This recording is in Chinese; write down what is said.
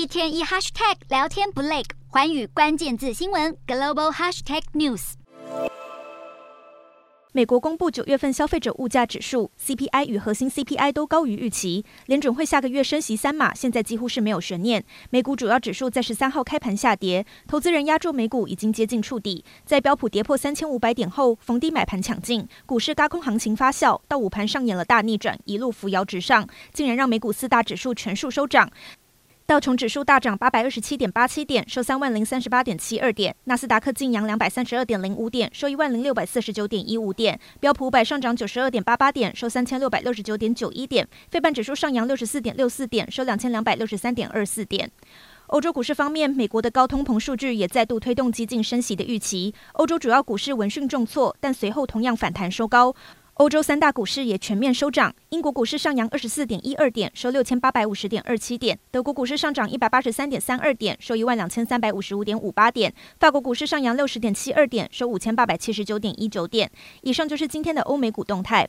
一天一 hashtag 聊天不累，寰宇关键字新闻 global hashtag news。美国公布九月份消费者物价指数 CPI 与核心 CPI 都高于预期，联准会下个月升息三码，现在几乎是没有悬念。美股主要指数在十三号开盘下跌，投资人押注美股已经接近触底，在标普跌破三千五百点后逢低买盘抢进，股市高空行情发酵，到午盘上演了大逆转，一路扶摇直上，竟然让美股四大指数全数收涨。道琼指数大涨八百二十七点八七点，收三万零三十八点七二点；纳斯达克劲扬两百三十二点零五点，收一万零六百四十九点一五点；标普五百上涨九十二点八八点，收三千六百六十九点九一点；费半指数上扬六十四点六四点，收两千两百六十三点二四点。欧洲股市方面，美国的高通膨数据也再度推动激进升息的预期，欧洲主要股市闻讯重挫，但随后同样反弹收高。欧洲三大股市也全面收涨，英国股市上扬二十四点一二点，收六千八百五十点二七点；德国股市上涨一百八十三点三二点，收一万两千三百五十五点五八点；法国股市上扬六十点七二点，收五千八百七十九点一九点。以上就是今天的欧美股动态。